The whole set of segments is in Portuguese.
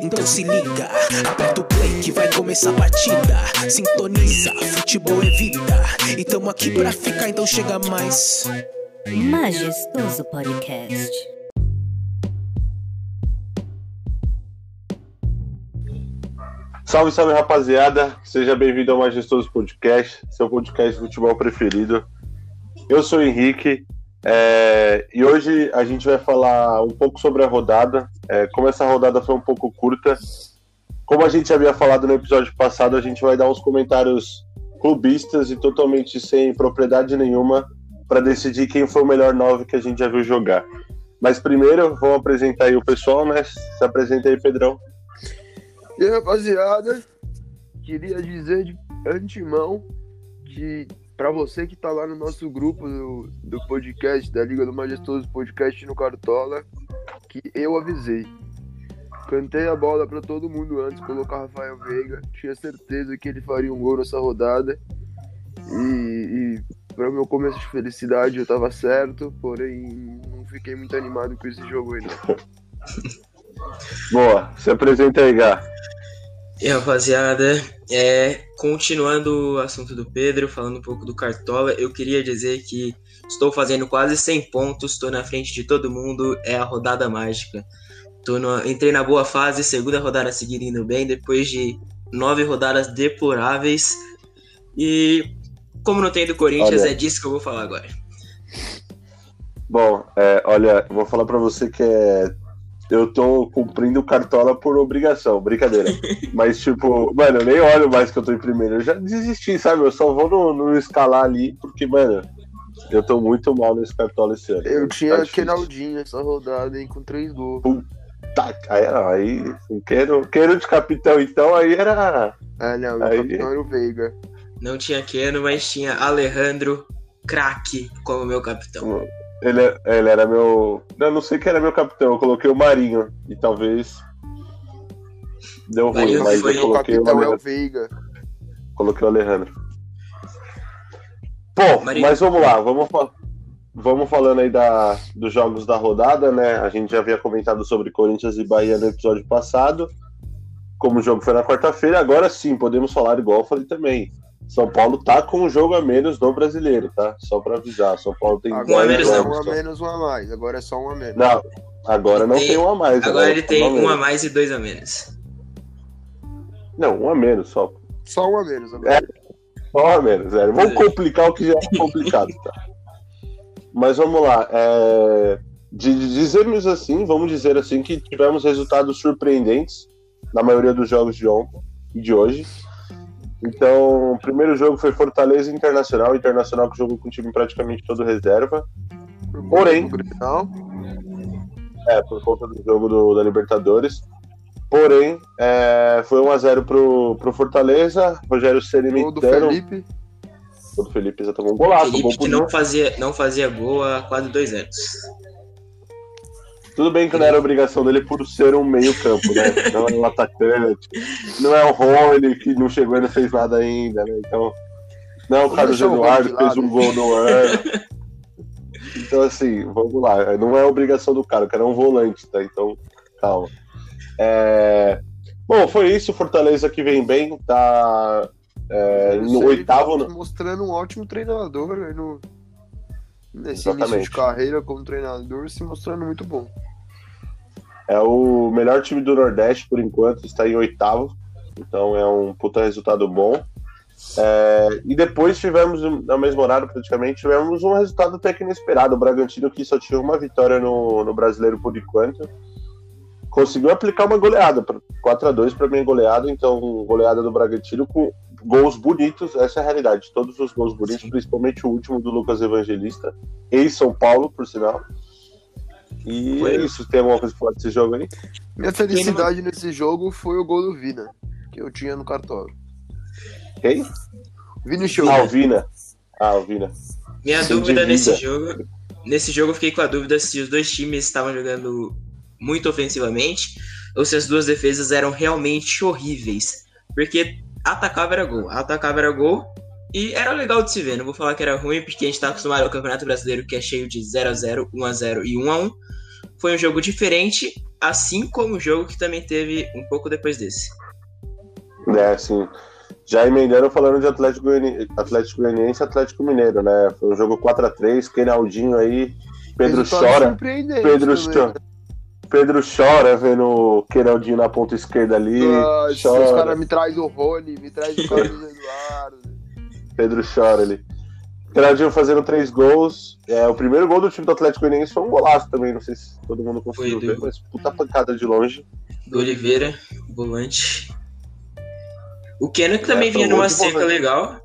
Então se liga, aperta o play que vai começar a partida. Sintoniza, futebol é vida. E tamo aqui pra ficar, então chega mais. Majestoso Podcast. Salve, salve rapaziada, seja bem-vindo ao Majestoso Podcast, seu podcast de futebol preferido. Eu sou o Henrique é, e hoje a gente vai falar um pouco sobre a rodada. É, como essa rodada foi um pouco curta, como a gente havia falado no episódio passado, a gente vai dar uns comentários clubistas e totalmente sem propriedade nenhuma para decidir quem foi o melhor nove que a gente já viu jogar. Mas primeiro, vamos apresentar aí o pessoal, né? Se apresenta aí, Pedrão. E aí, rapaziada, queria dizer de antemão que para você que tá lá no nosso grupo do, do podcast, da Liga do Majestoso Podcast no Cartola, que eu avisei. Cantei a bola para todo mundo antes, colocar Rafael Veiga. Tinha certeza que ele faria um gol nessa rodada. E, e para o meu começo de felicidade eu tava certo, porém não fiquei muito animado com esse jogo não. Boa, se apresenta aí, Gá. E rapaziada, é, continuando o assunto do Pedro, falando um pouco do Cartola, eu queria dizer que estou fazendo quase 100 pontos, estou na frente de todo mundo, é a rodada mágica. Tô no, entrei na boa fase, segunda rodada seguida indo bem, depois de nove rodadas deploráveis. E como não tem do Corinthians, Olha. é disso que eu vou falar agora. Bom, é, olha, eu vou falar pra você que é. Eu tô cumprindo o cartola por obrigação, brincadeira. Mas, tipo, mano, eu nem olho mais que eu tô em primeiro. Eu já desisti, sabe? Eu só vou no, no escalar ali, porque, mano, eu tô muito mal nesse cartola esse ano. Eu Tá tinha difícil. Kenaldinho essa rodada, hein, com três gols. Tá, aí, aí quero, quero de capitão, então, aí era. Ah, não, o Aí. capitão era o Veiga. Não tinha Keno, mas tinha Alejandro craque como meu capitão. Ele, ele era meu. Eu não sei que era meu capitão, eu coloquei o Marinho. E talvez. Deu ruim, Marinho mas foi eu O coloquei o capitão é o. Veiga. Coloquei o Alejandro. Pô, Marinho. mas vamos lá, vamos, vamos falando aí da, dos jogos da rodada, né? A gente já havia comentado sobre Corinthians e Bahia no episódio passado. Como o jogo foi na quarta-feira, agora sim podemos falar igual eu falei também. São Paulo tá com um jogo a menos no brasileiro, tá? Só pra avisar. São Paulo tem Agora menos, é não. jogos um a menos, um a mais. Agora é só um a menos. Não, agora não Tem- tem um a mais. Agora ele é tem um a mais e dois a menos. Não, um a menos só. Só um a menos agora. Só um a menos, zero. Vamos É. complicar o que já é complicado, tá? Mas vamos lá. É... De dizermos assim, vamos dizer assim, que tivemos resultados surpreendentes na maioria dos jogos de ontem e de hoje. Então, o primeiro jogo foi Fortaleza Internacional. Internacional que jogou com o time praticamente todo reserva. Por porém-. É, por conta do jogo do- da Libertadores. Porém, é, foi 1x0 pro, pro Fortaleza. Rogério Ceni Gol do imitando. Felipe. O Felipe já tomou um golaço, um gol Felipe que bonito. não fazia, não fazia gol há quase dois anos. Tudo bem que não era obrigação dele por ser um meio-campo, né? Não é um atacante, não é o Rony que não chegou e não fez nada ainda, né? Então, não é o Carlos Eduardo que fez um gol no ano. Então, assim, vamos lá. Não é obrigação do cara, o cara é um volante, tá? Então, calma. É... Bom, foi isso. Fortaleza que vem bem, tá é, no Ele oitavo. tá mostrando um ótimo treinador né, no, nesse início Exatamente. de carreira como treinador, se mostrando muito bom. É o melhor time do Nordeste por enquanto, está em oitavo. Então é um puta resultado bom. É, e depois tivemos, no mesmo horário praticamente, tivemos um resultado até que inesperado. O Bragantino, que só tinha uma vitória no, no brasileiro por enquanto, conseguiu aplicar uma goleada. 4 a 2 para mim goleada. Então, goleada do Bragantino com gols bonitos. Essa é a realidade. Todos os gols bonitos, principalmente o último do Lucas Evangelista, em São Paulo, por sinal. E Foi. é isso. Tem alguma coisa pra falar desse jogo aí? Minha felicidade nesse jogo foi o gol do Vina, que eu tinha no cartola. Quem? Vini Show. Ah, Alvina. Ah, Alvina. Minha Sim, dúvida nesse jogo. Nesse jogo eu fiquei com a dúvida se os dois times estavam jogando muito ofensivamente ou se as duas defesas eram realmente horríveis. Porque atacava era gol, atacava era gol e era legal de se ver. Não vou falar que era ruim porque a gente tá acostumado ao Campeonato Brasileiro que é cheio de 0x0, 1x0 e 1x1. foi um jogo diferente, assim como o jogo que também teve um pouco depois desse. É, sim. Já emendando falando de Atlético Goianiense, Atlético Goianiense e Atlético Mineiro, né? Foi um jogo 4x3, Kenaldinho aí, Pedro Resultado chora. Pedro chora. Pedro chora vendo o Kenaldinho na ponta esquerda ali. Nossa, chora. os caras me traz o Rony, me traz o Carlos Eduardo. Pedro chora ali. Kenaldinho fazendo três gols. É, o primeiro gol do time do Atlético Goianiense foi um golaço também. Não sei se todo mundo conseguiu Foi ver, do- mas puta pancada de longe. Do Oliveira, volante. O Keno que também É, vinha numa seca volante. legal.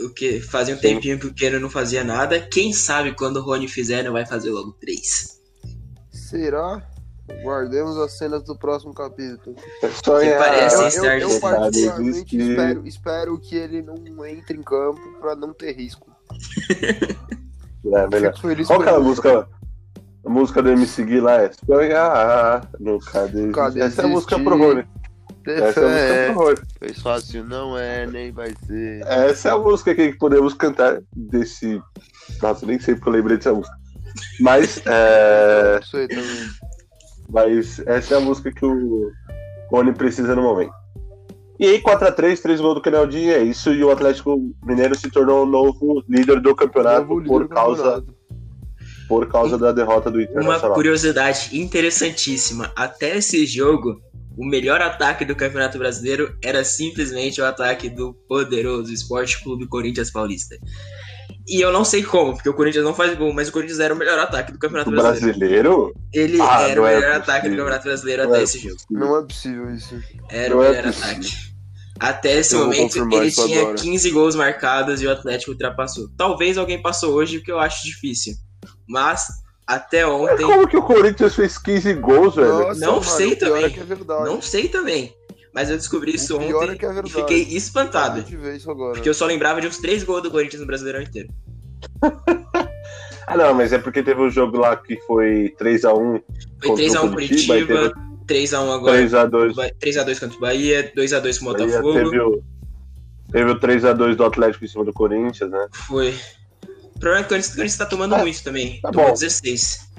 O que fazia um Sim. tempinho que o Keno não fazia nada. Quem sabe quando o Rony fizer, não vai fazer logo três. Será? Guardemos as cenas do próximo capítulo. Sonhar. parece Eu, eu, estar eu de particularmente espero, espero que ele não entre em campo pra não ter risco. É, melhor. Qual que é a música? A música do MC Gui lá é Sonhar, nunca desistir. Nunca Essa é a música pro Rony. Essa é a música pro Rony. Fez fácil, não é, nem vai ser. Essa é a música que podemos cantar desse. Nossa, nem sei porque eu lembrei dessa música. Mas, é... Não sei também. Mas essa é a música que o Rony precisa no momento. E aí, 4x3, 3 gols do Canaldinho, é isso. E o Atlético Mineiro se tornou o novo líder do campeonato líder por do causa, campeonato. por causa da derrota do Uma Internacional. curiosidade interessantíssima. Até esse jogo, o melhor ataque do Campeonato Brasileiro era simplesmente o ataque do poderoso Esporte Clube Corinthians Paulista. E eu não sei como, porque o Corinthians não faz gol, mas o Corinthians era o melhor ataque do Campeonato O Brasileiro. brasileiro? Ele Ah, era o é melhor possível. ataque do Campeonato Brasileiro Não até é esse jogo. Não é possível isso. Era Não o é melhor possível. ataque. Até esse Eu momento, ele tinha agora. 15 gols marcados e o Atlético ultrapassou. Talvez alguém passou hoje, o que eu acho difícil. Mas, até Mas ontem, como que o Corinthians fez 15 gols, velho? Nossa, Não mano, sei o pior também. É que é verdade. não sei também. Mas eu descobri isso O ontem é que é e fiquei A espantado. agora. Porque eu só lembrava de uns 3 gols do Corinthians no Brasileirão inteiro. Ah, não, mas é porque teve um jogo lá que foi 3x1 Foi Contra o 3x1 Curitiba, Curitiba, 3x1 agora. 3x2 3x2 contra o Bahia, 2x2 com o Botafogo. teve o, teve o 3x2 do Atlético em cima do Corinthians, né? Foi. O problema é que o Corinthians, tá tomando Ah, muito também. tá Tomou bom. 16.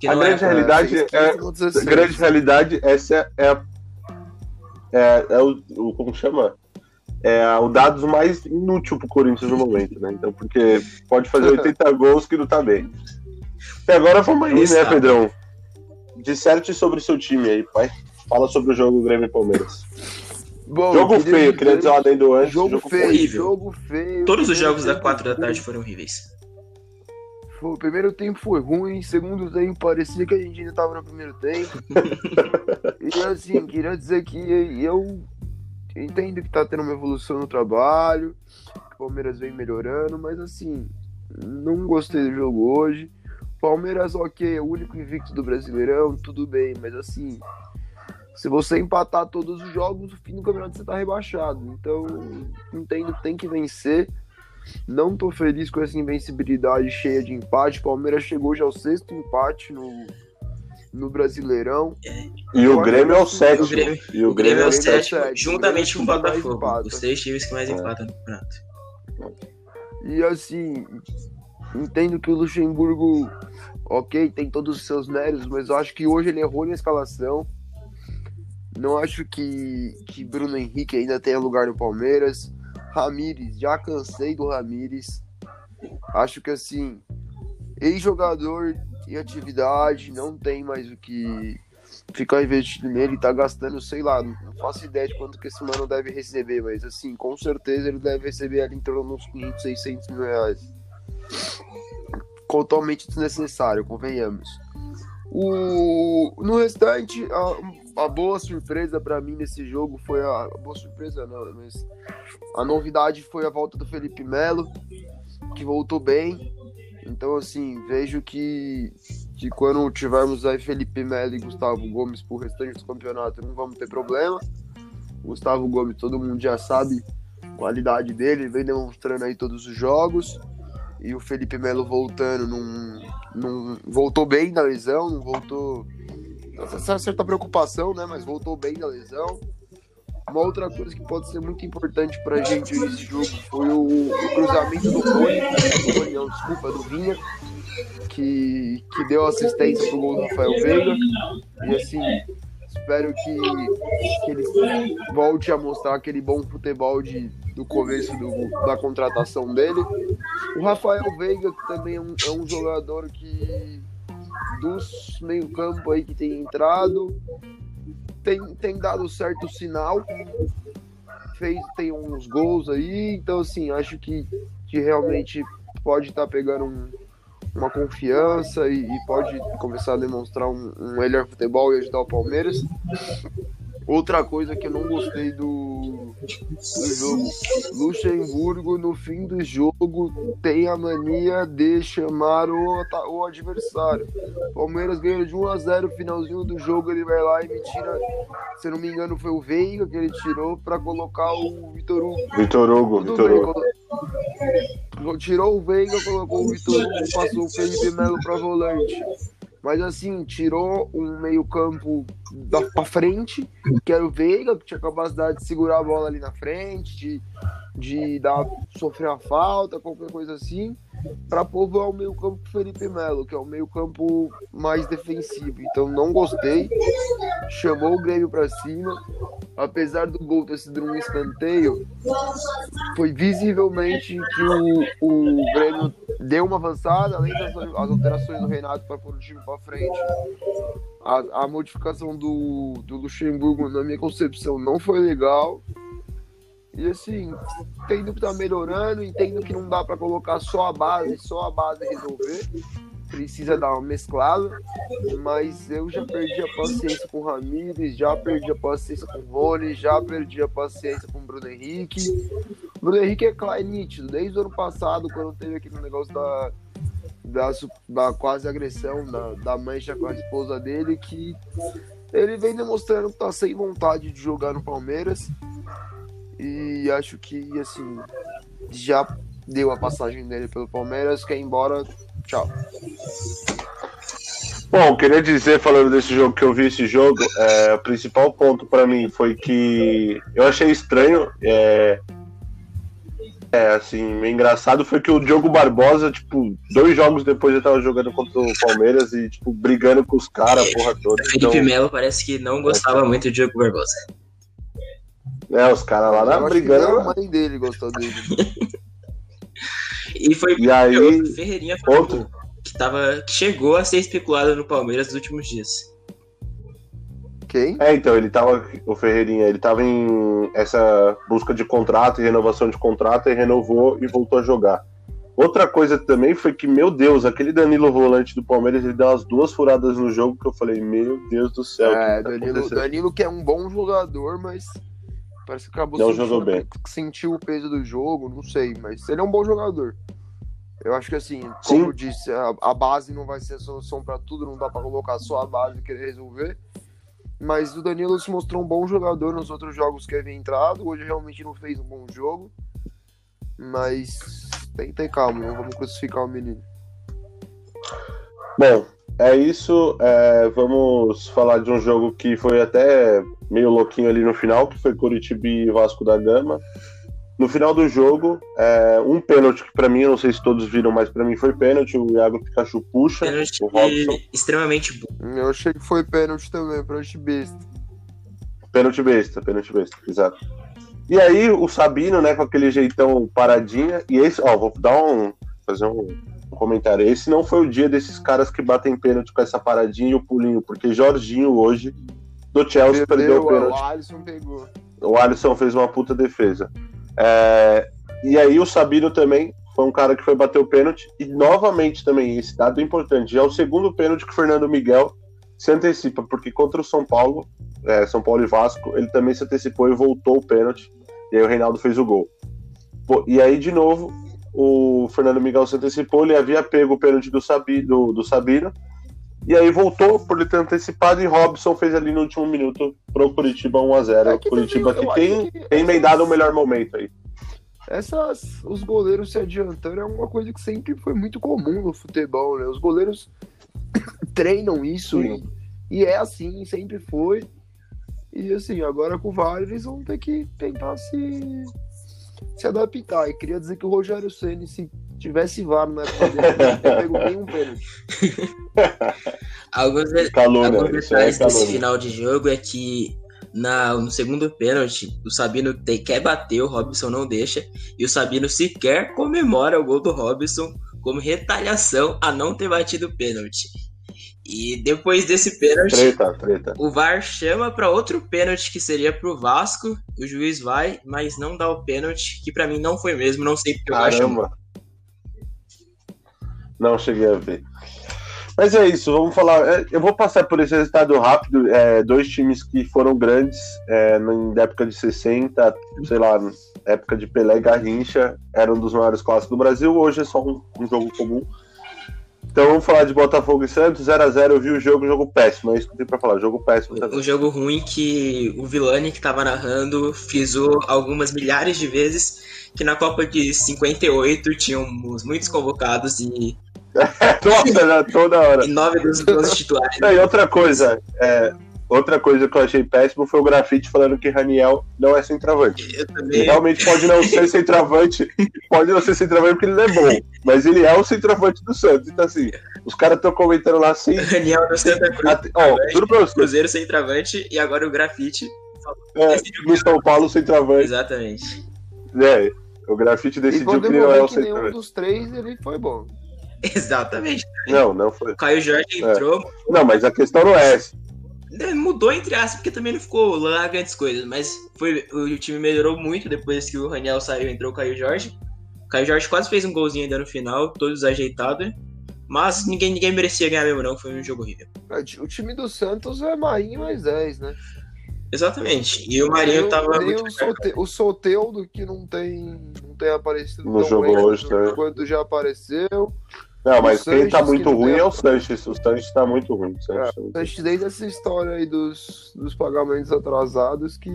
Que A grande é realidade é- 15 no 16. A grande realidade, essa é, a- é, é o, o- Como chama? É o dados mais inútil pro Corinthians no momento, né? Então, porque pode fazer 80 gols que não tá bem. E agora vamos aí, né. Pedrão? Disserte sobre o seu time aí, pai. Fala sobre o jogo Grêmio e Palmeiras. Bom, jogo queria feio, queria dizer um adendo antes. Jogo feio, horrível. jogo feio. Todos os jogos da tempo 4 da tarde foram horríveis. O primeiro tempo foi ruim, segundo tempo parecia que a gente ainda tava no primeiro tempo. e assim, queria dizer que eu entendo que tá tendo uma evolução no trabalho, que o Palmeiras vem melhorando, mas assim, não gostei do jogo hoje. Palmeiras, ok, é o único invicto do Brasileirão, tudo bem, mas assim, se você empatar todos os jogos, no fim do campeonato você tá rebaixado. Então, entendo que tem que vencer. Não tô feliz com essa invencibilidade cheia de empate. Palmeiras chegou já ao sexto empate no, no Brasileirão. E o Grêmio é o sétimo. o Grêmio- e O Grêmio é o Grêmio é o sétimo, sétimo, juntamente com o é Botafogo. Os três times que mais É. empatam no campeonato. E assim, entendo que o Luxemburgo, ok, tem todos os seus méritos, mas eu acho que hoje ele errou na escalação. Não acho que, que Bruno Henrique ainda tenha lugar no Palmeiras. Ramires, já cansei do Ramires. Acho que assim, ex-jogador em atividade, não tem mais o que ficar investindo nele, tá gastando, sei lá, não faço ideia de quanto que esse mano deve receber, mas assim, com certeza ele deve receber ali em torno dos 500, 600 mil reais. Totalmente desnecessário, convenhamos. O... No restante, a, a boa surpresa pra mim nesse jogo foi a, a boa surpresa não, mas a novidade foi a volta do Felipe Melo, que voltou bem. Então assim, vejo que que quando tivermos aí Felipe Melo e Gustavo Gomes pro restante do campeonato não vamos ter problema. Gustavo Gomes, todo mundo já sabe a qualidade dele, vem demonstrando aí todos os jogos. E o Felipe Melo voltando, não, não voltou bem da lesão, não voltou. Essa certa preocupação, né? Mas voltou bem da lesão. Uma outra coisa que pode ser muito importante pra gente nesse jogo foi o, o cruzamento do Rony, do desculpa, do Vinha, que, que deu assistência pro gol do Rafael Veiga. E assim, espero que, que ele volte a mostrar aquele bom futebol de, do começo do, da contratação dele. O Rafael Veiga, que também é um, é um jogador que dos meio-campo aí que tem entrado, tem, tem dado certo sinal, fez, tem uns gols aí, então assim, acho que, que realmente pode estar tá pegando um, uma confiança e, e, pode começar a demonstrar um, um melhor futebol e ajudar o Palmeiras. Outra coisa que eu não gostei do, do jogo, Luxemburgo no fim do jogo tem a mania de chamar o, o adversário. Palmeiras ganhou de 1 a 0 finalzinho do jogo, ele vai lá e me tira, se não me engano foi o Veiga que ele tirou para colocar o Vitor Hugo. Vitor Hugo, Vitor Hugo. Tirou o Veiga, colocou o Vitor Hugo, passou o Felipe Melo para volante. Mas assim, tirou um meio-campo da pra frente, que era o Veiga, que tinha capacidade de segurar a bola ali na frente, de, de dar, sofrer a falta, qualquer coisa assim, para povoar o meio-campo Felipe Melo, que é o meio-campo mais defensivo. Então não gostei. Chamou o Grêmio para cima. Apesar do gol ter sido um escanteio, foi visivelmente que o, o Grêmio deu uma avançada, além das as alterações do Renato para pôr o time para frente. A, a modificação do, do Luxemburgo, na minha concepção, não foi legal. E assim, entendo que tá melhorando, entendo que não dá para colocar só a base, só a base resolver. Precisa dar uma mesclada, mas eu já perdi a paciência com o Ramires, já perdi a paciência com o Rony, já perdi a paciência com o Bruno Henrique. O Bruno Henrique é claro, nítido, desde o ano passado, quando teve aquele negócio da, da, da quase agressão da, da mancha com a esposa dele, que ele vem demonstrando que tá sem vontade de jogar no Palmeiras. E acho que, assim, já deu a passagem dele pelo Palmeiras, quer ir embora, tchau. Bom, queria dizer, falando desse jogo, que eu vi esse jogo, é, o principal ponto para mim foi que eu achei estranho, é, é, assim, meio engraçado foi que o Diogo Barbosa, tipo, dois jogos depois ele tava jogando contra o Palmeiras e, tipo, brigando com os caras, porra toda. Felipe então... Melo parece que não gostava é, muito do Diogo Barbosa. É, os caras lá na brigando. A mãe dele gostou dele. e foi e aí, o Ferreirinha outro. que, tava, que chegou a ser especulado no Palmeiras nos últimos dias. Quem? É, então, ele tava, o Ferreirinha, ele tava em essa busca de contrato e renovação de contrato e renovou e voltou a jogar. Outra coisa também foi que, meu Deus, aquele Danilo volante do Palmeiras, ele deu umas duas furadas no jogo que eu falei, meu Deus do céu. É, tá Danilo, Danilo que é um bom jogador, mas Parece que acabou não jogou bem. sentiu o peso do jogo, não sei, mas ele é um bom jogador. Eu acho que assim, como Sim. eu disse, a, a, base não vai ser a solução para tudo, não dá para colocar só a base e querer resolver. Mas o Danilo se mostrou um bom jogador nos outros jogos que havia entrado. Hoje realmente não fez um bom jogo. Mas tem que ter calma, não vamos crucificar o menino. Bom, é isso. É, vamos falar de um jogo que foi até meio louquinho ali no final, que foi Curitiba e Vasco da Gama. No final do jogo, é, um pênalti que para mim, eu não sei se todos viram, mas para mim foi pênalti. O Iago Pikachu puxa. Pênalti o Robson. extremamente bom. Eu achei que foi pênalti também, pênalti besta. Pênalti besta, pênalti besta, exato. E aí o Sabino, né, com aquele jeitão paradinha. E esse, ó, vou dar um. fazer um, um comentário. Esse não foi o dia desses caras que batem pênalti com essa paradinha e o pulinho, porque Jorginho hoje do Chelsea perdeu, perdeu o pênalti. O Alisson pegou. O Alisson fez uma puta defesa. É, e aí o Sabino também foi um cara que foi bater o pênalti. E novamente também, esse dado é importante, já é o segundo pênalti que o Fernando Miguel se antecipa, porque contra o São Paulo, é, São Paulo e Vasco, ele também se antecipou e voltou o pênalti. E aí o Reinaldo fez o gol. E aí, de novo, o Fernando Miguel se antecipou, ele havia pego o pênalti do, Sabi, do, do Sabino, e aí voltou por ele ter antecipado e Robson fez ali no último minuto pro Curitiba 1x0. É Curitiba que tem, que tem emendado o melhor momento aí. Essas, os goleiros se adiantando é uma coisa que sempre foi muito comum no futebol, né? Os goleiros treinam isso e, e, é assim, sempre foi. E assim, agora com o VAR eles vão ter que tentar se, se adaptar. E queria dizer que o Rogério Ceni se tivesse VAR na época dele, não teria pego nenhum pênalti. Alguns, de- Calúnia, alguns é detalhes desse calúnia. final de jogo é que na, no segundo pênalti, o Sabino te- quer bater, o Robson não deixa, e o Sabino sequer comemora o gol do Robson como retaliação a não ter batido o pênalti. E depois desse pênalti, Treta, treta. o VAR chama para outro pênalti que seria pro Vasco, o juiz vai, mas não dá o pênalti, que pra mim não foi mesmo, não sei porque o VAR chamou. Caramba. Não cheguei a ver. Mas é isso, vamos falar. é, Eu vou passar por esse resultado rápido. é, dois times que foram grandes é, na época de 60, sei lá, época de Pelé e Garrincha, eram um dos maiores clássicos do Brasil. Hoje é só um, um jogo comum. Então vamos falar de Botafogo e Santos, 0x0. Eu vi o jogo, jogo péssimo. É isso que eu tenho pra falar, jogo péssimo também. Um jogo ruim que o Vilani, que tava narrando, frisou algumas milhares de vezes que na Copa de 58 tínhamos muitos convocados e, Nossa, já toda hora. e nove dos 12 titulares. Não, e outra coisa, é, outra coisa que eu achei péssimo foi o grafite falando que Raniel não é centroavante. Eu Ele também. realmente pode não ser centroavante, pode não ser centroavante porque ele não é bom, mas ele é o centroavante do Santos. Então, assim, os caras estão comentando lá assim. Daniel do Santa Cruz, até- Ó, juro pra você, Cruzeiro sem travante e agora o grafite. é, no São Paulo, centroavante. Exatamente. É, o grafite decidiu que ele não é o que nenhum centroavante. dos três ele foi bom. Exatamente. Não, não foi. O Caio Jorge entrou, Não, mas a questão não é essa. Né, mudou entre aspas, porque também não ficou lá grandes coisas, mas foi, o time melhorou muito depois que o Raniel saiu entrou o Caio Jorge. O Caio Jorge quase fez um golzinho ainda no final, todo desajeitado. Mas ninguém, ninguém merecia ganhar mesmo, não. Foi um jogo horrível. O time do Santos é Marinho mais 10, né? Exatamente. E o Marinho tava nem muito o, Sote, o Soteudo, que não tem, não tem aparecido No tão jogo bem hoje também. quanto já apareceu. Não, mas O quem tá Sanches, muito ruim é o Sanches. O Sanches tá muito ruim. O Sanches tá muito- Antes desde essa história aí dos, dos pagamentos atrasados que,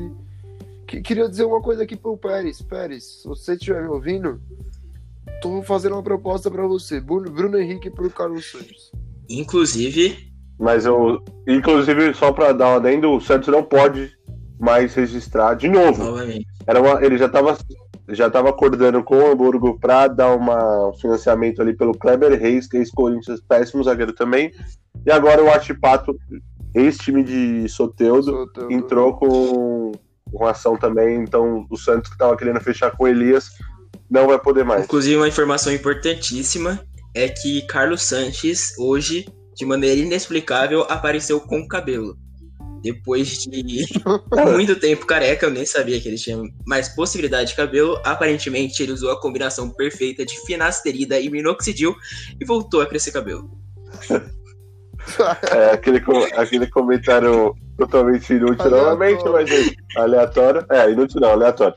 que queria dizer uma coisa aqui pro Pérez. Pérez, se você estiver me ouvindo, tô fazendo uma proposta pra você. Bruno, Bruno Henrique pro Carlos Santos. Inclusive, Mas eu. Inclusive, só pra dar um adendo, o Santos não pode mais registrar de novo. novamente. Era uma, ele já estava já tava acordando com o Hamburgo para dar uma, um financiamento ali pelo Kleber Reis, que é ex-Corinthians, péssimo zagueiro também. E agora o Atipato, ex-time de Soteudo, Soteudo. entrou com, com ação também. Então o Santos que estava querendo fechar com o Elias não vai poder mais. Inclusive, uma informação importantíssima é que Carlos Sanches, hoje, de maneira inexplicável, apareceu com cabelo. Depois de muito tempo careca, eu nem sabia que ele tinha mais possibilidade de cabelo. Aparentemente, ele usou a combinação perfeita de finasterida e minoxidil e voltou a crescer cabelo. É, aquele, aquele comentário totalmente inútil Aleatório. novamente, mas é aleatório. É, inútil não, aleatório.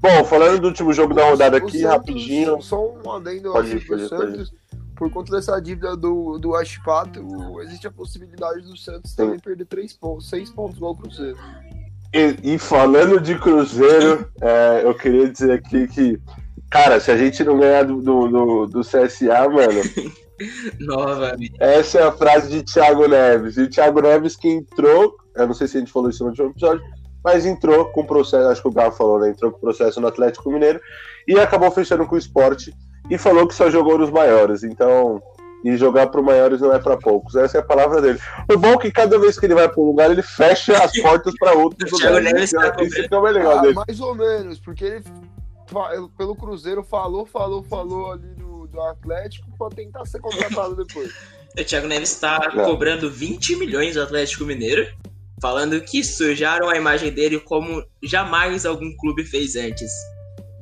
Bom, falando do último jogo da rodada O aqui, Santos, rapidinho. Só um adendo Pode ir, pode ir, pode ir. Por conta dessa dívida do, do Ashpato, existe a possibilidade do Santos também perder 3 pontos, 6 pontos igual o Cruzeiro. E, e falando de Cruzeiro, é, eu queria dizer aqui que, cara, se a gente não ganhar do, do, do- do CSA, mano, Novamente. essa é a frase de Thiago Neves. E o Thiago Neves que entrou, eu não sei se a gente falou isso no último episódio, mas entrou com processo, acho que o Galo falou, né? Entrou com processo no Atlético Mineiro e acabou fechando com o esporte e falou que só jogou nos maiores. Então, e jogar para maiores não é para poucos. Essa é a palavra dele. O bom é que cada vez que ele vai para um lugar, ele fecha as portas para outros O Thiago lugares. Neves tá Isso- é o mais legal Ah, dele. mais ou menos, porque ele pelo Cruzeiro falou, falou, falou ali do, do Atlético pra tentar ser contratado depois. O Thiago Neves está cobrando 20 milhões do Atlético Mineiro, falando que sujaram a imagem dele como jamais algum clube fez antes.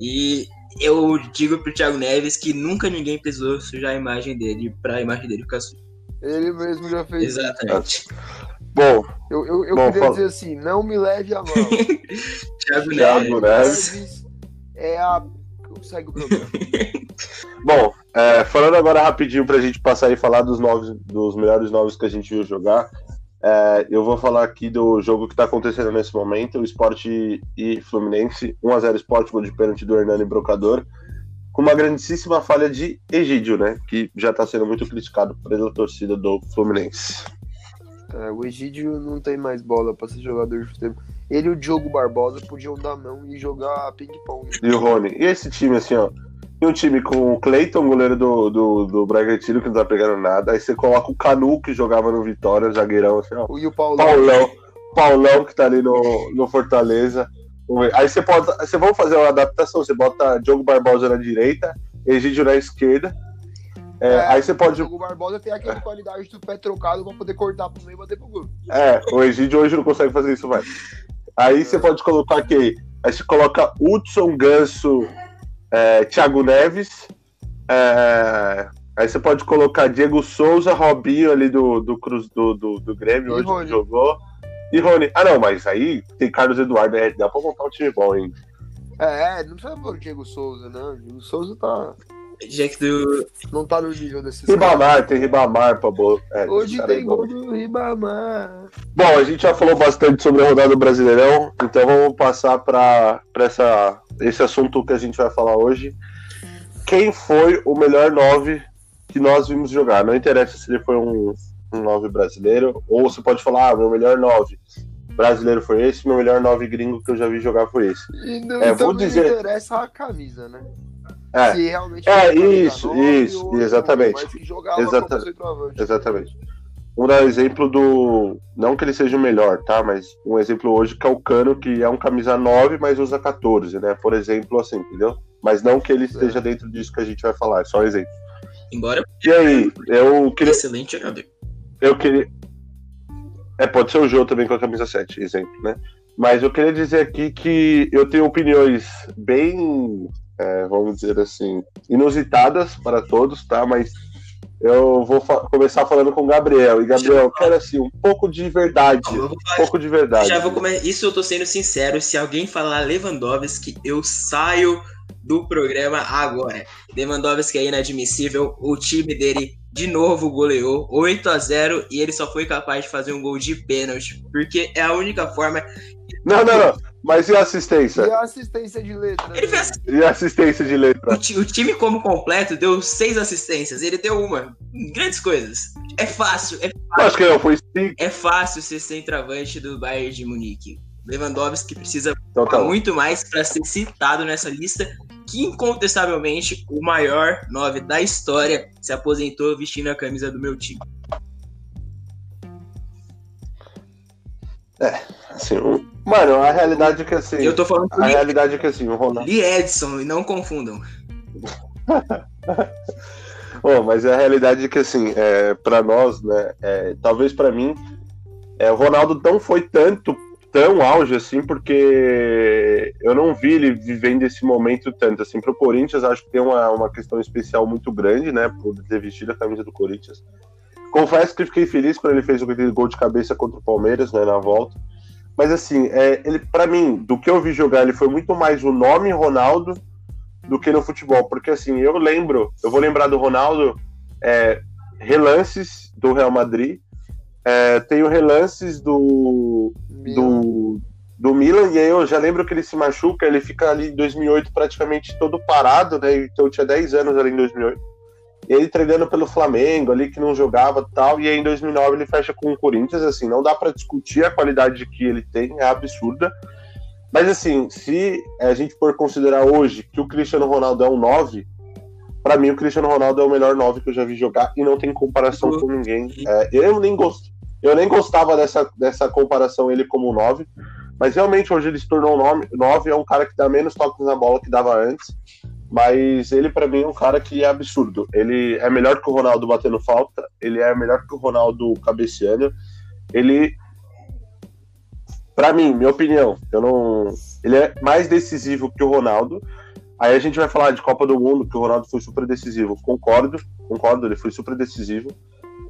E eu digo pro Thiago Neves que nunca ninguém precisou sujar a imagem dele pra imagem dele ficar suja. Ele mesmo já fez. isso. Exatamente. Bom, Eu, eu, eu Bom, queria fala. dizer assim, não me leve a mal. Thiago Thiago Neves. Neves. é a. Segue o programa. Bom, é, falando agora rapidinho pra gente passar e falar dos novos, dos melhores novos que a gente viu jogar. É, eu vou falar aqui do jogo que tá acontecendo nesse momento, o Sport e Fluminense, 1x0 Sport, gol de pênalti do Hernani Brocador, com uma grandíssima falha de Egídio, né? Que já tá sendo muito criticado pela torcida do Fluminense. É, o Egídio não tem mais bola pra ser jogador de futebol. Ele e o Diogo Barbosa podiam dar mão e jogar ping-pong. E o Rony. E esse time, assim, ó. E um time com o Cleiton, goleiro do, do, do Bragantino, que não tá pegando nada. Aí você coloca o Canu, que jogava no Vitória, zagueirão, assim, ó. E o Paulão. Paulão. Paulão, que tá ali no, no Fortaleza. Aí você pode. Você vai fazer uma adaptação. Você bota Diogo Barbosa na direita, Egídio na esquerda. É, É, aí você pode. O Diogo Barbosa tem aquela qualidade do pé trocado pra poder cortar pro meio e bater pro gol. É, o Egídio hoje não consegue fazer isso mais. Aí você pode colocar aqui. Aí você coloca Hudson, Ganso, é, Thiago Neves. é, aí você pode colocar Diego Souza, Robinho ali do, do Cruz do, do, do Grêmio, E hoje Rony. que jogou. E Rony. Ah, não, mas aí tem Carlos Eduardo, é, dá pra montar um time bom, hein? É, não precisa pôr o Diego Souza, não. O Diego Souza tá, Que do. não tá no nível desses Ribamar, tem Ribamar pra boa. É, caras. Hoje tem é bom. gol do Ribamar. Bom, a gente já falou bastante sobre a rodada do Brasileirão, então vamos passar para esse assunto que a gente vai falar hoje. Quem foi o melhor 9 que nós vimos jogar? Não interessa se ele foi um, um 9 brasileiro, ou você pode falar, ah, meu melhor 9 brasileiro foi esse, meu melhor 9 gringo que eu já vi jogar foi esse. E não, É, então vou dizer- interessa a camisa, né? É, Se realmente É, isso, isso, ou- exatamente. Exata- exatamente. Vamos dar um exemplo do. Não que ele seja o melhor, tá? Mas um exemplo hoje que é o Cano, que é um camisa 9, mas usa 14, né? Por exemplo, assim, entendeu? Mas não que ele esteja dentro disso que a gente vai falar, é só um exemplo. Embora E aí, eu queria. excelente jogador. Eu queria. É, pode ser o Jô também com a camisa 7, exemplo, né? Mas eu queria dizer aqui que eu tenho opiniões bem, é, vamos dizer assim, inusitadas para todos, tá? Mas eu vou fa- começar falando com o Gabriel. E Gabriel, eu quero assim, um pouco de verdade. Eu vou Um falar pouco de verdade. Já vou começar. Isso eu tô sendo sincero. Se alguém falar Lewandowski, eu saio do programa agora. Lewandowski é inadmissível. O time dele de novo goleou 8 a 0 e ele só foi capaz de fazer um gol de pênalti, porque é a única forma. Não, não, não. Mas e a assistência? E a assistência de letra? Ele né? fez E a assistência de o, letra? ti- o time como completo deu seis assistências, ele deu uma. Grandes coisas. É fácil, é, Eu Acho que não, foi cinco. é fácil ser centroavante do Bayern de Munique. Lewandowski precisa Então tá muito mais para ser citado nessa lista, que incontestavelmente o maior 9 da história se aposentou vestindo a camisa do meu time. Assim, Mano, a realidade é que assim. Eu tô falando A realidade é que assim, o Ronaldo. Lee Edson, e não confundam. Bom, mas a realidade é que, assim, é, para nós, né, é, talvez pra mim, é, o Ronaldo não foi tanto, tão auge, assim, porque eu não vi ele vivendo esse momento tanto, assim, pro Corinthians, acho que tem uma, uma questão especial muito grande, né, por ter vestido a camisa do Corinthians. Confesso que fiquei feliz quando ele fez aquele gol de cabeça contra o Palmeiras, né, na volta. Mas, assim, é, ele, para mim, do que eu vi jogar, ele foi muito mais o nome Ronaldo do que no futebol. Porque assim, eu lembro, eu vou lembrar do Ronaldo é, relances do Real Madrid, é, tenho relances do, do, do Milan, e aí eu já lembro que ele se machuca, ele fica ali em 2008 praticamente todo parado, né? Então eu tinha 10 anos ali em 2008. Ele treinando pelo Flamengo ali, que não jogava tal, e aí em 2009 ele fecha com o Corinthians, assim, não dá para discutir a qualidade que ele tem, é absurda. Mas assim, se a gente for considerar hoje que o Cristiano Ronaldo é um 9, pra mim o Cristiano Ronaldo é o melhor 9 que eu já vi jogar e não tem comparação com ninguém. É, eu nem gosto. Eu nem gostava dessa, dessa comparação ele como 9, mas realmente hoje ele se tornou um 9, é um cara que dá menos toques na bola que dava antes. Mas ele, pra mim, é um cara que é absurdo. Ele é melhor que o Ronaldo batendo falta, ele é melhor que o Ronaldo cabeceando. Ele Pra mim, minha opinião, eu não. Ele é mais decisivo que o Ronaldo. Aí a gente vai falar de Copa do Mundo, que o Ronaldo foi super decisivo. Concordo, concordo, ele foi super decisivo.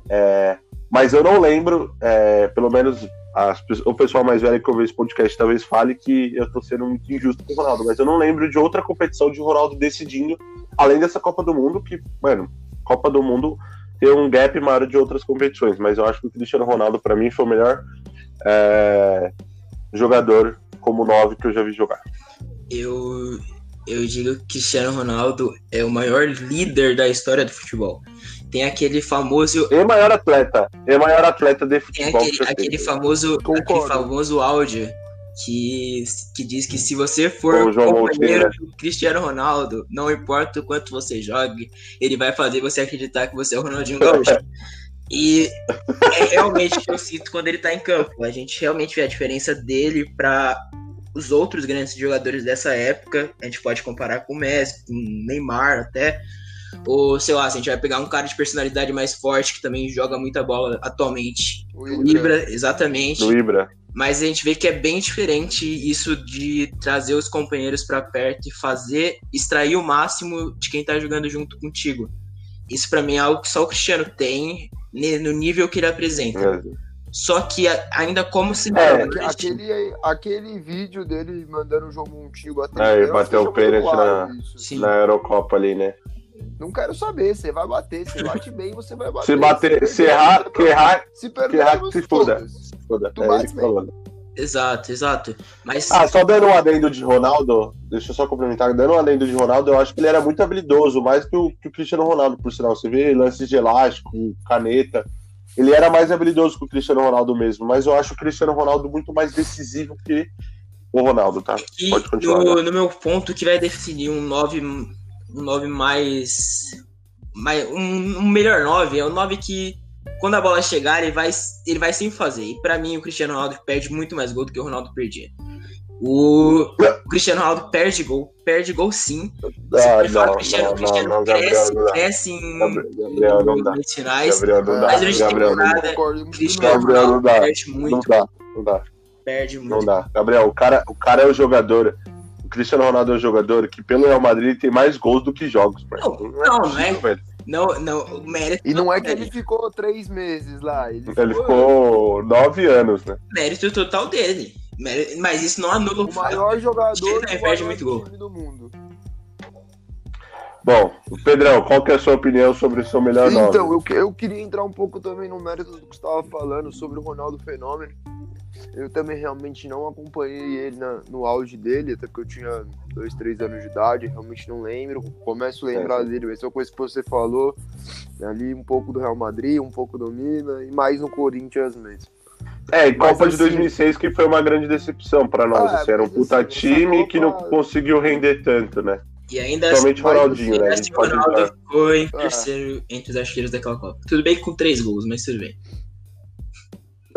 É, mas eu não lembro, é, pelo menos as, o pessoal mais velho que ouve esse podcast talvez fale que eu tô sendo muito injusto com o Ronaldo, mas eu não lembro de outra competição de Ronaldo decidindo, além dessa Copa do Mundo, que, mano, Copa do Mundo tem um gap maior de outras competições, mas eu acho que o Cristiano Ronaldo, para mim, foi o melhor é, jogador como 9 que eu já vi jogar. Eu, eu digo que Cristiano Ronaldo é o maior líder da história do futebol. Tem aquele famoso. E maior atleta. E maior atleta de Tem futebol. aquele, eu aquele sei. famoso, Concordo. aquele famoso áudio que, que diz que se você for companheiro do Cristiano Ronaldo, não importa o quanto você jogue, ele vai fazer você acreditar que você é o Ronaldinho Gaúcho. E é realmente o que eu sinto quando ele tá em campo. A gente realmente vê a diferença dele para os outros grandes jogadores dessa época. A gente pode comparar com o Messi, com o Neymar até. Ou, sei lá, se a gente vai pegar um cara de personalidade mais forte que também joga muita bola atualmente. O O Ibra. Exatamente. Do Ibra. Mas a gente vê que é bem diferente isso de trazer os companheiros pra perto e fazer extrair o máximo de quem tá jogando junto contigo. Isso pra mim é algo que só o Cristiano tem no nível que ele apresenta. É. Só que ainda como se É, Aque- Aquele, aquele vídeo dele mandando o João Montinho bater É, ele eu bateu o pênalti na- isso. Na Eurocopa ali, né? Não quero saber, você vai bater. Você bate bem, você vai bater. Se bater, se errar, que errar, Se que perder, se foda. foda-se. foda. Tu É bate ele que bem. falou. Exato, exato. Mas Ah, só dando um adendo de Ronaldo, deixa eu só complementar, dando um adendo de Ronaldo, eu acho que ele era muito habilidoso, mais que o, que o Cristiano Ronaldo, por sinal. Você vê lances de elástico, caneta. Ele era mais habilidoso que o Cristiano Ronaldo mesmo, mas eu acho o Cristiano Ronaldo muito mais decisivo que o Ronaldo, tá? E Pode continuar. no, né? no meu ponto, que vai definir um 9, um 9 mais. mais um, um melhor 9 é o 9 que, quando a bola chegar, ele vai, ele vai sempre fazer. E pra mim, o Cristiano Ronaldo perde muito mais gol do que o Ronaldo perdia. O, o Cristiano Ronaldo perde gol, perde gol sim. Ah, falar não, que o Cristiano, não, Cristiano não, não, cresce, não cresce em Gabriel, Gabriel, não dá. nos finais. Gabriel, não dá. Mas durante a Gabriel, não temporada, Cristiano não. Gabriel, não Ronaldo dá. perde Não muito, dá, não dá. perde muito. Não dá. Gabriel, o cara, o cara é o jogador. O Cristiano Ronaldo é o jogador que, pelo Real Madrid, tem mais gols do que jogos. Não, não é. possível, velho. Não, não, o mérito E não é que ele ficou três meses lá. Ele, Ele ficou nove anos, né? mérito total dele. Mas isso não anula o maior jogador maior perde muito gol. do mundo. Bom, Pedrão, qual que é a sua opinião sobre o seu melhor nome? Então, eu, que- eu queria entrar um pouco também no mérito do que você estava falando sobre o Ronaldo Fenômeno. Eu também realmente não acompanhei ele na- no auge dele, até porque eu tinha dois, três anos de idade, realmente não lembro. Começo a lembrar É, dele, mas uma coisa que você falou, ali um pouco do Real Madrid, um pouco do Milan e mais no Corinthians mesmo. É, e Mas, Copa de assim- 2006 que foi uma grande decepção pra nós. Ah, assim, era um puta assim, time que não Copa- conseguiu render tanto, né? E ainda Principalmente mas Ronaldinho, assim, né? Assim, Ronaldo em Ah. terceiro entre os artilheiros daquela Copa. Tudo bem com três gols, mas tudo bem.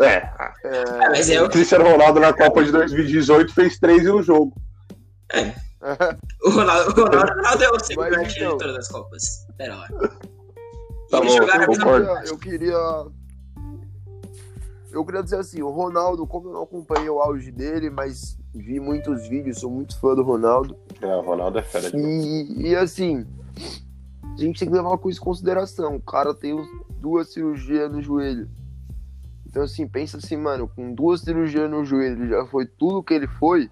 É, É, mas é o Cristiano Ronaldo na Copa de 2018 fez três em um jogo. O Ronaldo, o Ronaldo, o Ronaldo é o segundo artilheiro então- de todas as Copas. Pera lá. Tá Eles bom, jogaram a eu, mesma concordo. queria, eu queria. Eu queria dizer assim, o Ronaldo, como eu não acompanhei o auge dele, mas vi muitos vídeos, sou muito fã do Ronaldo. É, o Ronaldo é fera. E, e, assim, a gente tem que levar uma coisa em consideração. O cara tem duas cirurgias no joelho. Então, assim, pensa assim, mano, com duas cirurgias no joelho, já foi tudo que ele foi.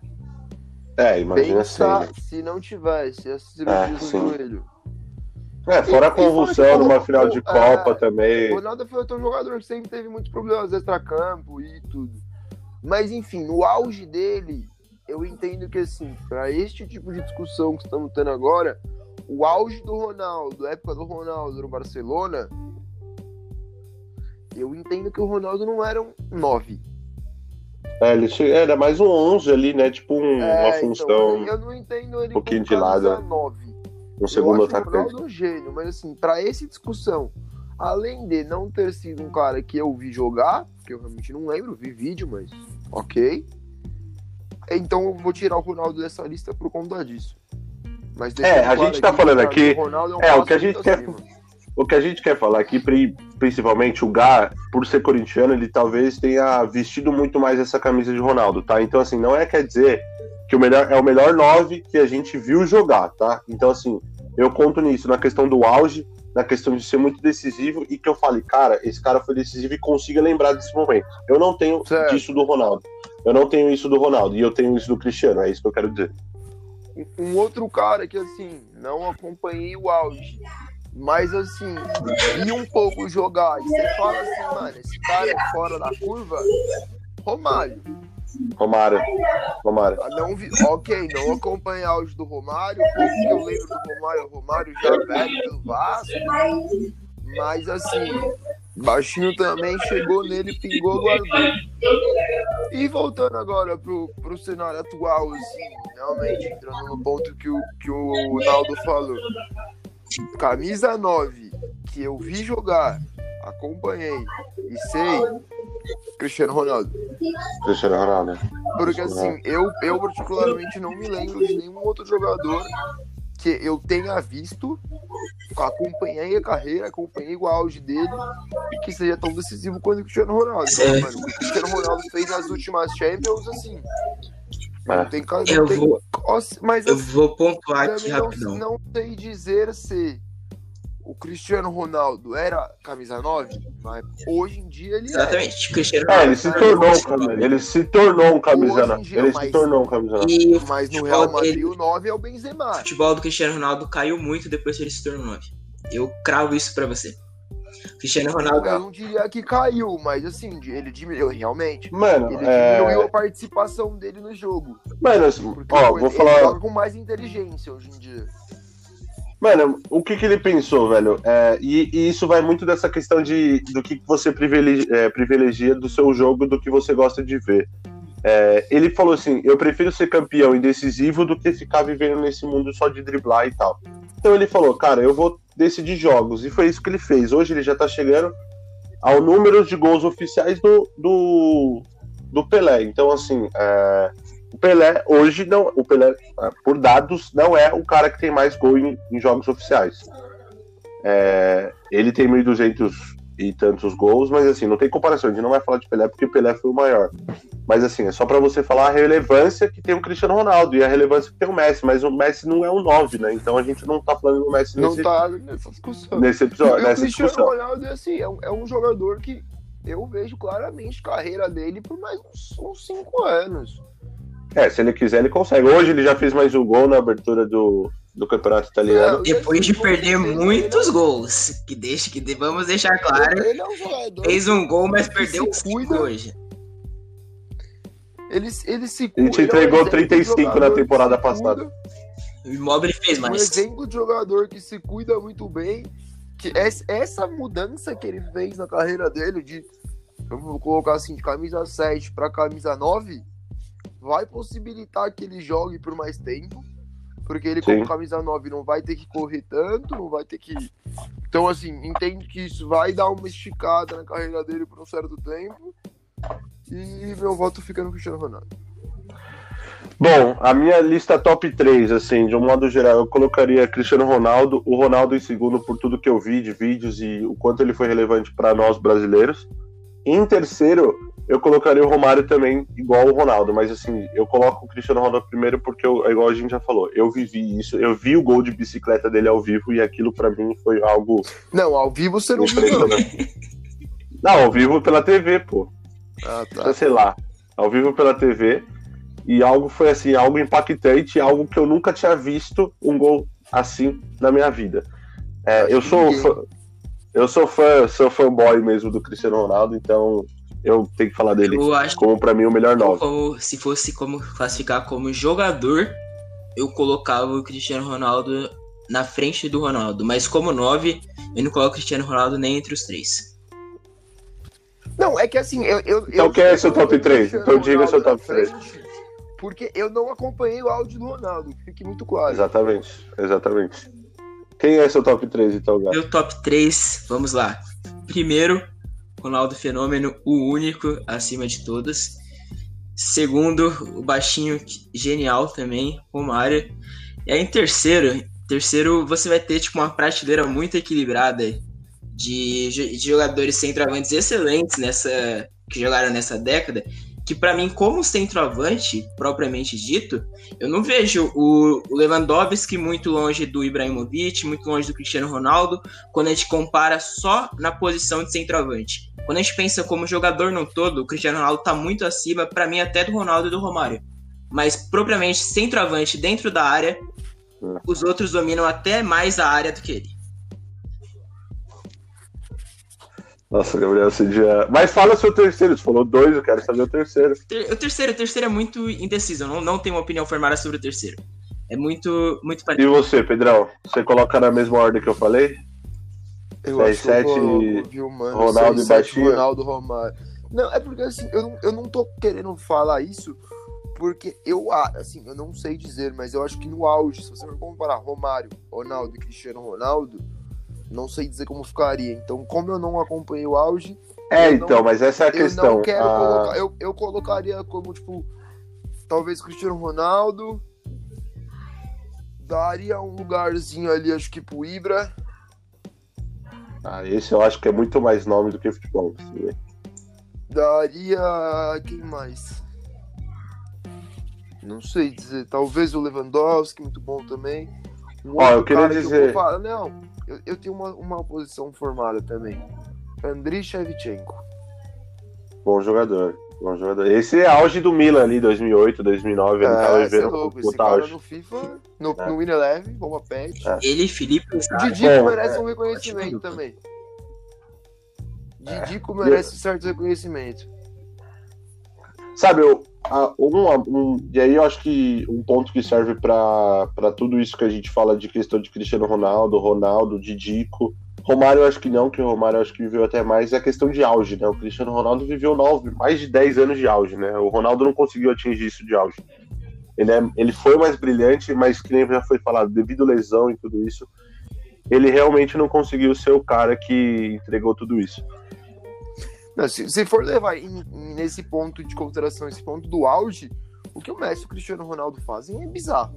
É, imagina assim. pensa né? se não tivesse as cirurgias no sim. joelho. É, fora a convulsão numa final de é, Copa O também. Ronaldo foi outro jogador que sempre teve muitos problemas extra-campo e tudo. Mas, enfim, no auge dele, eu entendo que, assim, para este tipo de discussão que estamos tendo agora, o auge do Ronaldo, a época do Ronaldo no Barcelona, eu entendo que o Ronaldo não era um 9. É, ele era mais um 11 ali, né? Tipo um- uma É, função, então, eu não entendo ele um pouquinho de lado, camisa 9. Um segundo acho o atacante. Ronaldo um gênio, mas assim, pra essa discussão, além de não ter sido um cara que eu vi jogar, que eu realmente não lembro, vi vídeo, mas ok. Então eu vou tirar o Ronaldo dessa lista por conta disso. Mas É, a gente tá falando aqui- o um é, o que a gente quer- acima. O que a gente quer falar aqui, pri- principalmente o Gá, por ser corintiano, ele talvez tenha vestido muito mais essa camisa de Ronaldo, tá? Então, assim, não é quer dizer que o melhor é o melhor 9 que a gente viu jogar, tá? Então, assim, eu conto nisso, na questão do auge, na questão de ser muito decisivo e que eu fale, cara, esse cara foi decisivo e consiga lembrar desse momento. Eu não tenho Certo. disso do Ronaldo. Eu não tenho isso do Ronaldo e eu tenho isso do Cristiano, é isso que eu quero dizer. Um outro cara que, assim, não acompanhei o auge, mas, assim, vi um pouco jogar. E você fala assim, mano, esse cara é fora da curva, Romário. Romário. Romário. Ah, Não vi, ok, não acompanhei áudio do Romário, pouco que eu lembro do Romário, Romário já velho pelo Vasco, mas assim, baixinho também chegou nele, pingou, guardou. E voltando agora pro, pro cenário atual, assim, realmente entrando no ponto que o, que o Naldo falou. Camisa 9, que eu vi jogar, acompanhei e sei, Cristiano Ronaldo. Cristiano Ronaldo. Porque assim, eu, eu particularmente não me lembro de nenhum outro jogador que eu tenha visto, acompanhei a carreira, acompanhei o auge dele, e que seja tão decisivo quanto o Cristiano Ronaldo. É. Mano, o Cristiano Ronaldo fez nas últimas Champions, assim. É. Não tem cara. Eu não tem- vou- Mas Eu assim, vou pontuar aqui também não, rapidão. não sei dizer se o Cristiano Ronaldo era camisa 9, mas hoje em dia ele é. Exatamente. Cristiano É, ele Ronaldo se tornou um muito camisa. Ele se tornou um camisa. Hoje em nove. dia, Ele se mas- tornou um camisa. nove. E o Mas no Real Madrid dele- o 9 é o o Benzema. futebol do Cristiano Ronaldo caiu muito depois que ele se tornou 9. Eu cravo isso pra você. Cristiano Ronaldo Eu não diria que caiu, mas assim, ele diminuiu realmente. Mano, Ele diminuiu é... a participação dele no jogo. Mano, assim, ó, ele, vou ele falar. joga com mais inteligência hoje em dia. Mano, o que que ele pensou, velho? É, e, e isso vai muito dessa questão de do que você privilegia, é, privilegia do seu jogo, do que você gosta de ver. É, ele falou assim: eu prefiro ser campeão e decisivo do que ficar vivendo nesse mundo só de driblar e tal. Então ele falou, cara, eu vou decidir jogos. E foi isso que ele fez. Hoje ele já tá chegando ao número de gols oficiais do, do, do Pelé. Então, assim, é, o Pelé hoje não. O Pelé, é, por dados, não é o cara que tem mais gol em, em jogos oficiais. É, ele tem 1.200 e tantos gols, mas assim, não tem comparação. A gente não vai falar de Pelé porque Pelé foi o maior. Mas assim, é só pra você falar a relevância que tem o Cristiano Ronaldo e a relevância que tem o Messi. Mas o Messi não é um 9, né? Então a gente não tá falando do Messi Não nesse, tá nessa discussão. nesse episódio, o nessa Cristiano discussão. Ronaldo é assim, é um, é um jogador que eu vejo claramente a carreira dele por mais uns, uns cinco anos. É, se ele quiser, ele consegue. Hoje ele já fez mais um gol na abertura do, do campeonato italiano. É, Depois de perder muitos gols. Que deixa que vamos deixar claro. Ele é um jogador. Fez um gol, mas perdeu cuida. hoje. Ele, ele se Ele te ele é um entregou exemplo de 35 na temporada passada. cuida, O Immobile fez Um mais. exemplo de jogador que se cuida muito bem. Que es- essa mudança que ele fez na carreira dele, de eu vou colocar assim, de camisa 7 para camisa 9, vai possibilitar que ele jogue por mais tempo. Porque ele, Sim. como camisa 9, não vai ter que correr tanto, não vai ter que. Então, assim, entendo que isso vai dar uma esticada na carreira dele por um certo tempo. E meu voto fica no Cristiano Ronaldo. Bom, a minha lista top 3, assim, de um modo geral, eu colocaria Cristiano Ronaldo, o Ronaldo em segundo por tudo que eu vi de vídeos e o quanto ele foi relevante para nós brasileiros. Em terceiro, eu colocaria o Romário também, igual o Ronaldo, mas assim, eu coloco o Cristiano Ronaldo primeiro porque, eu, igual a gente já falou, eu vivi isso, eu vi o gol de bicicleta dele ao vivo e aquilo para mim foi algo Não, ao vivo você não viu, não. impressionante. Não, ao vivo pela TV, pô. Ah, tá. sei lá, ao vivo pela TV. E algo foi assim, algo impactante, algo que eu nunca tinha visto um gol assim na minha vida. É, eu sou fã, eu sou fã, sou fanboy mesmo do Cristiano Ronaldo, então eu tenho que falar dele Eu acho como pra mim o melhor nove. como, se fosse como classificar como jogador, eu colocava o Cristiano Ronaldo na frente do Ronaldo. Mas como 9, eu não coloco o Cristiano Ronaldo nem entre os três. Não, é que assim, eu. eu Então eu quem é seu eu top coloquei três? o Cristiano Então diga seu top na frente, Porque eu não acompanhei o áudio do Ronaldo, que fique muito claro. Exatamente, exatamente. Quem é seu top 3, então, Gato? Meu top 3, vamos lá. Primeiro, Ronaldo Fenômeno, o único acima de todos. Segundo, o baixinho genial também, Romário. E aí em terceiro, terceiro você vai ter tipo uma prateleira muito equilibrada de, de jogadores centroavantes excelentes nessa que jogaram nessa década, que pra mim como centroavante propriamente dito, eu não vejo o Lewandowski muito longe do Ibrahimovic, muito longe do Cristiano Ronaldo, quando a gente compara só na posição de centroavante. Quando a gente pensa como jogador no todo, o Cristiano Ronaldo tá muito acima, pra mim, até do Ronaldo e do Romário. Mas propriamente centroavante dentro da área, os outros dominam até mais a área do que ele. Nossa, Gabriel, você já. Mas fala seu terceiro, você falou dois, eu quero saber o terceiro. Ter- O terceiro, o terceiro é muito indeciso, eu não, não tenho uma opinião formada sobre o terceiro. É muito, muito E parecido. você, Pedrão? Você coloca na mesma ordem que eu falei? Eu Seis, acho que eu coloco, viu, mano? Ronaldo Seis, e sete, Baixinho. Ronaldo Romário. Não, é porque assim, eu não, eu não tô querendo falar isso porque eu, a- assim, eu não sei dizer, mas eu acho que no auge, se você for comparar Romário, Ronaldo e Cristiano Ronaldo, não sei dizer como ficaria. Então, como eu não acompanhei o auge, É, Eu não- então, mas essa é a eu questão. não quero Ah, colocar. Eu, eu colocaria como, tipo, talvez Cristiano Ronaldo. Daria um lugarzinho ali, acho que pro Ibra. Ah, esse eu acho que é muito mais nome do que futebol. assim? Daria. Quem mais? Não sei dizer. Talvez o Lewandowski, muito bom também. Um Ó, eu queria que dizer- vou falar- Não, eu, eu tenho uma, uma posição formada também. Andriy Shevchenko. Bom jogador. Bom jogador. Esse é auge do Milan ali, 2008, 2009. Ele tava É, cê é vivendo louco. um Esse cara auge. no FIFA, no, É. no Win Eleven, bomba pet. É. Ele, Felipe, O Zaha, Didico bom, merece é. um reconhecimento Ótimo. também. Didico merece certo reconhecimento. Sabe, eu, a- um, um- e aí eu acho que um ponto que serve pra tudo isso que a gente fala de questão de Cristiano Ronaldo, Ronaldo, Didico. Romário eu acho que não, que o Romário eu acho que viveu até mais, é a questão de auge, né? O Cristiano Ronaldo viveu nove, mais de 10 anos de auge, né? O Ronaldo não conseguiu atingir isso de auge. Ele, é- ele foi mais brilhante, mas que nem já foi falado, devido à lesão e tudo isso, ele realmente não conseguiu ser o cara que entregou tudo isso. Não, se, se for levar em- em- nesse ponto de consideração, esse ponto do auge, o que o Messi e o Cristiano Ronaldo fazem é bizarro.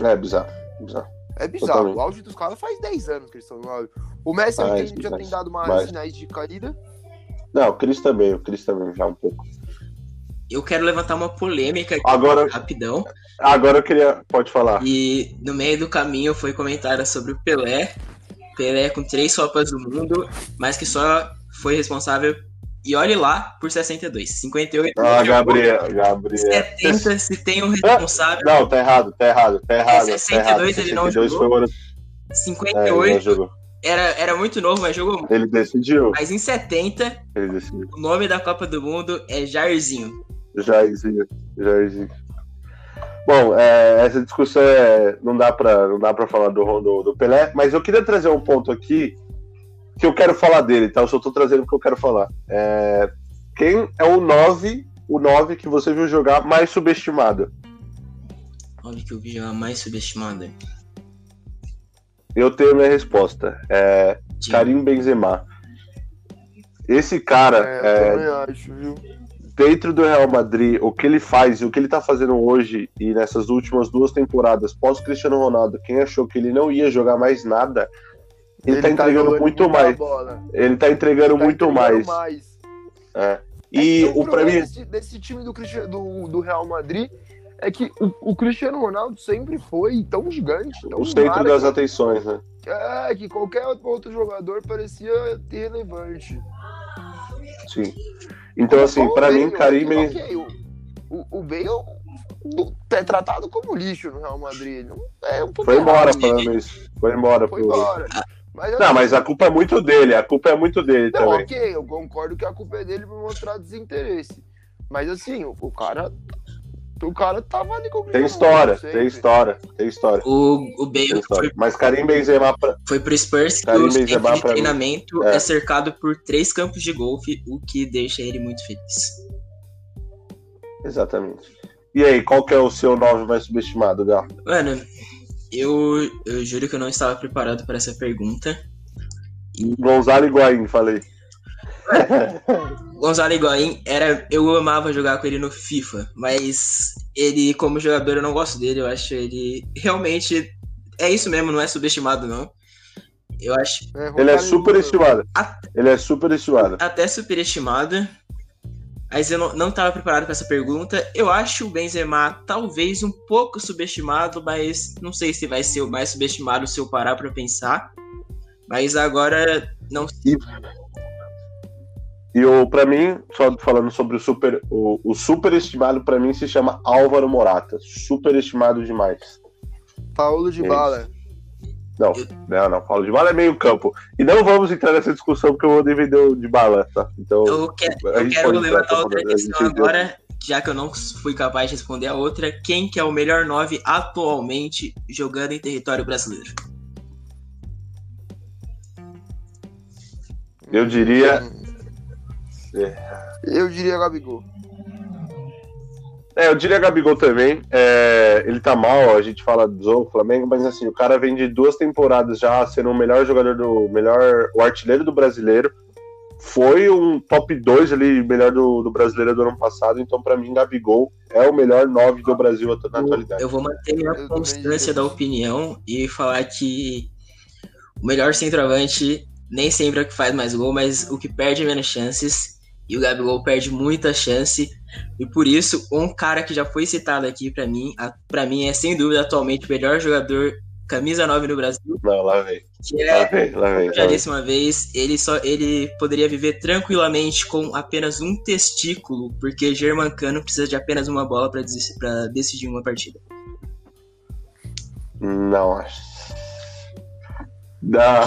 É bizarro, bizarro. É bizarro. Totalmente. O auge dos caras faz 10 anos que eles estão no auge. O Messi Mais, tem- já tem dado mais, mais. sinais de caída. Não, o Cris também, o Cris também já um pouco. eu quero levantar uma polêmica aqui, Agora, rapidão. agora eu queria. Pode falar. E no meio do caminho foi comentário sobre o Pelé. Pelé com três Copas do Mundo, mas que só foi responsável, e olhe lá, por 62. 58 Ah, ele jogou, Gabriel, Gabriel. 70 se tem um responsável. Não, tá errado, tá errado, tá errado. tá 62 errado. ele não 62 jogou. foi o ano. É, ele não 58 jogou. era, era muito novo, mas jogou muito. Ele decidiu. Mas em 70, Ele decidiu. o nome da Copa do Mundo é Jairzinho. Jairzinho. Jairzinho. Bom, é, essa discussão é, não dá pra, não dá pra falar do, do, do Pelé, mas eu queria trazer um ponto aqui que eu quero falar dele, tá? Eu só tô trazendo o que eu quero falar. É, quem é o 9, o 9 que você viu jogar mais subestimado? Olha que eu vi a mais subestimada. Eu tenho minha resposta. É Sim. Karim Benzema. Esse cara, É, é, acho, viu? dentro do Real Madrid, o que ele faz e o que ele tá fazendo hoje e nessas últimas duas temporadas, pós Cristiano Ronaldo, quem achou que ele não ia jogar mais nada, ele, tá entregando jogando muito mais. Ele tá entregando Ele tá muito entregando mais. É. E É que o pra problema mim, desse, desse time do, do, do Real Madrid é que o, o Cristiano Ronaldo sempre foi tão gigante, tão o centro das atenções, né? É, que qualquer outro jogador parecia irrelevante. Sim. Então, assim, Como pra o mim, Karim ok, Benzema. ok, o, o, o Bale é tratado como lixo no Real Madrid. É um Foi embora isso. Foi embora. Foi pro- embora. Mas, Não, mas a culpa é muito dele. A culpa é muito dele Não, também. ok, eu concordo que a culpa é dele por mostrar desinteresse. Mas assim, o, o cara. O cara tava ali com o Tem história, tem história, tem história. O, o Bale foi, Mas Karim Benzema, pra- foi pro Spurs que Karim o Benzema, mim, treinamento é. é cercado por três campos de golfe, o que deixa ele muito feliz. Exatamente. E aí, qual que é o seu 9 mais subestimado, Gal? Mano, eu, eu juro que eu não estava preparado para essa pergunta. Gonzalo Higuaín, falei. Gonzalo Higuaín era. Eu amava jogar com ele no FIFA, mas ele, como jogador, eu não gosto dele. Eu acho ele realmente. É isso mesmo, não é subestimado, não. Eu acho É, Ele é Romário super estimado. Ah. Ele é super estimado. até superestimado. Mas eu não, não tava preparado para essa pergunta. Eu acho o Benzema talvez um pouco subestimado, mas não sei se vai ser o mais subestimado se eu parar pra pensar. Mas agora não E o, pra mim, só falando sobre o super. O, o super estimado, pra mim, se chama Álvaro Morata. Super estimado demais. Paulo de É Bala. Não, não, não. Paulo Dybala é meio campo. E não vamos entrar nessa discussão porque eu vou dividir o Dybala, tá? Então, Eu, que- eu quero levantar outra questão agora, já que eu não fui capaz de responder a outra. Quem que é o melhor 9 atualmente jogando em território brasileiro? Eu diria. Eu diria Gabigol. É, eu diria Gabigol também. É, ele tá mal, a gente fala do Flamengo, mas assim, o cara vem de duas temporadas já sendo o melhor jogador do. melhor. o artilheiro do brasileiro. Foi um top 2 ali, melhor do, do brasileiro do ano passado. Então, pra mim, Gabigol é o melhor 9 do Brasil na atualidade. Eu vou manter também constância da opinião e falar que o melhor centroavante nem sempre é o que faz mais gol, mas o que perde menos chances. E o Gabigol perde muita chance. E por isso, um cara que já foi citado aqui pra mim, a- pra mim é sem dúvida atualmente o melhor jogador camisa 9 no Brasil, Não, lá vem. que Lá é vem, lá vem. eu já lá vem. disse uma vez, ele só ele poderia viver tranquilamente com apenas um testículo, porque Germancano precisa de apenas uma bola pra decidir uma partida. Não, acho. Não,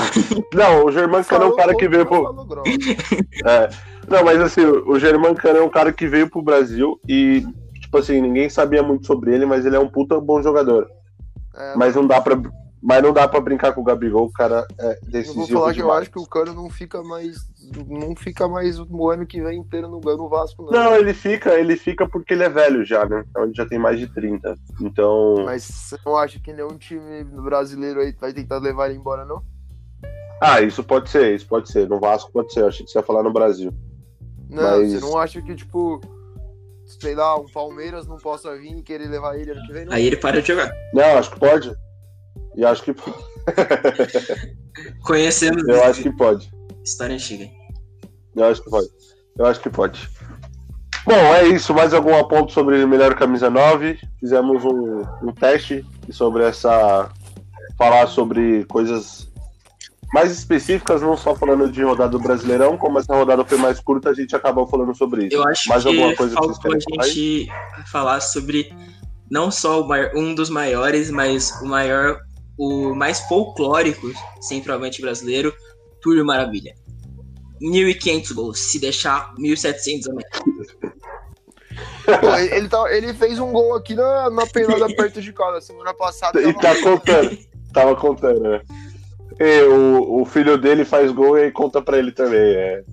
não o Germancano é um cara que veio pro. É. Não, mas assim, o Germancano é um cara que veio pro Brasil e, tipo assim, ninguém sabia muito sobre ele, mas ele é um puta bom jogador. É, Mas não dá pra. Mas não dá pra brincar com o Gabigol, o cara é Eu decisivo vou falar que eu demais. acho que o Cano não fica mais. Não fica mais o ano que vem inteiro no, no Vasco, não. Não, ele fica, ele fica porque ele é velho já, né? Então ele já tem mais de 30. Então. Mas você não acha que nenhum time brasileiro aí vai tentar levar ele embora, não? Ah, isso pode ser, isso pode ser. No Vasco pode ser, eu achei que você ia falar no Brasil. Não, Mas- você não acha que, tipo, sei lá, um Palmeiras não possa vir e querer levar ele ano que vem, não? Aí ele para de jogar. Não, acho que pode. E acho que Conhecemos eu acho que pode. história antiga. Eu acho que pode. Eu acho que pode. Bom, é isso. Mais algum ponto sobre melhor camisa 9? Fizemos um, um teste sobre essa. Falar sobre coisas mais específicas, não só falando de rodada do Brasileirão, como essa rodada foi mais curta, a gente acabou falando sobre isso. Eu acho mais que alguma coisa que vocês faltou a falar? aí? gente falar sobre não só o maior- um dos maiores, mas o maior, o mais folclórico centroavante brasileiro, Túlio Maravilha. 1.500 gols, se deixar 1.700 a mais. Pô, ele, ele tá- ele fez um gol aqui na, na pelada perto de casa, semana passada. E tava- tá contando. Tava contando, né? E o, o filho dele faz gol e aí conta pra ele também. É,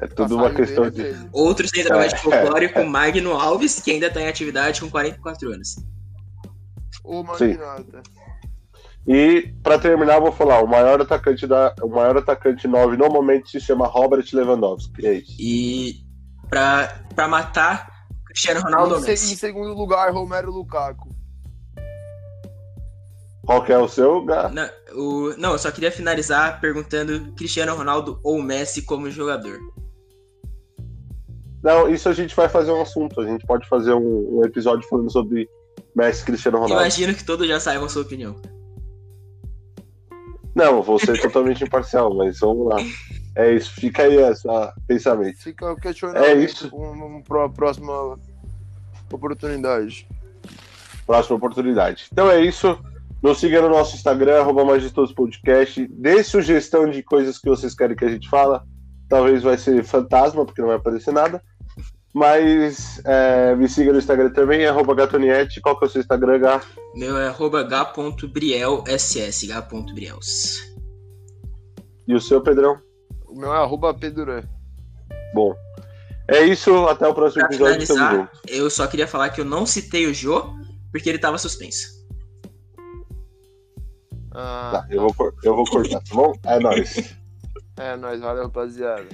é tudo uma questão dele, de. dele. Outro centroavante É. folclórico, Magno Alves, que ainda está em atividade com 44 anos. O Sim. Magnata. E pra terminar, eu vou falar: o maior atacante da, o maior atacante 9 no momento se chama Robert Lewandowski. É isso. E pra, pra matar Cristiano Ronaldo Em, em segundo lugar, Romero Lukaku. Qual que é o seu? Gá? Não, o- não, eu só queria finalizar perguntando Cristiano Ronaldo ou Messi como jogador. Não, isso a gente vai fazer um assunto. A gente pode fazer um, um episódio falando sobre Messi e Cristiano Ronaldo. Imagino que todos já saibam sua opinião. Não, vou ser totalmente imparcial, mas vamos lá. É isso, fica aí esse pensamento. Fica o questionamento. É isso. Um, um, pra próxima oportunidade. próxima oportunidade. Então é isso. Nos siga no nosso Instagram, arroba Majestoso Podcast. Dê sugestão de coisas que vocês querem que a gente fala. Talvez vai ser fantasma, porque não vai aparecer nada. Mas é, me siga no Instagram também, arroba Gatoniette. Qual que é o seu Instagram, Gá? Meu é arroba g.brielss, g.briels. E o seu, Pedrão? O meu é arroba Pedurã. Bom. É isso, até o próximo Pra episódio. Tamo junto. eu só queria falar que eu não citei o Jô, porque ele tava suspenso. Ah, Tá, eu vou, eu vou cortar, tá bom? É nóis. é nóis, valeu, rapaziada.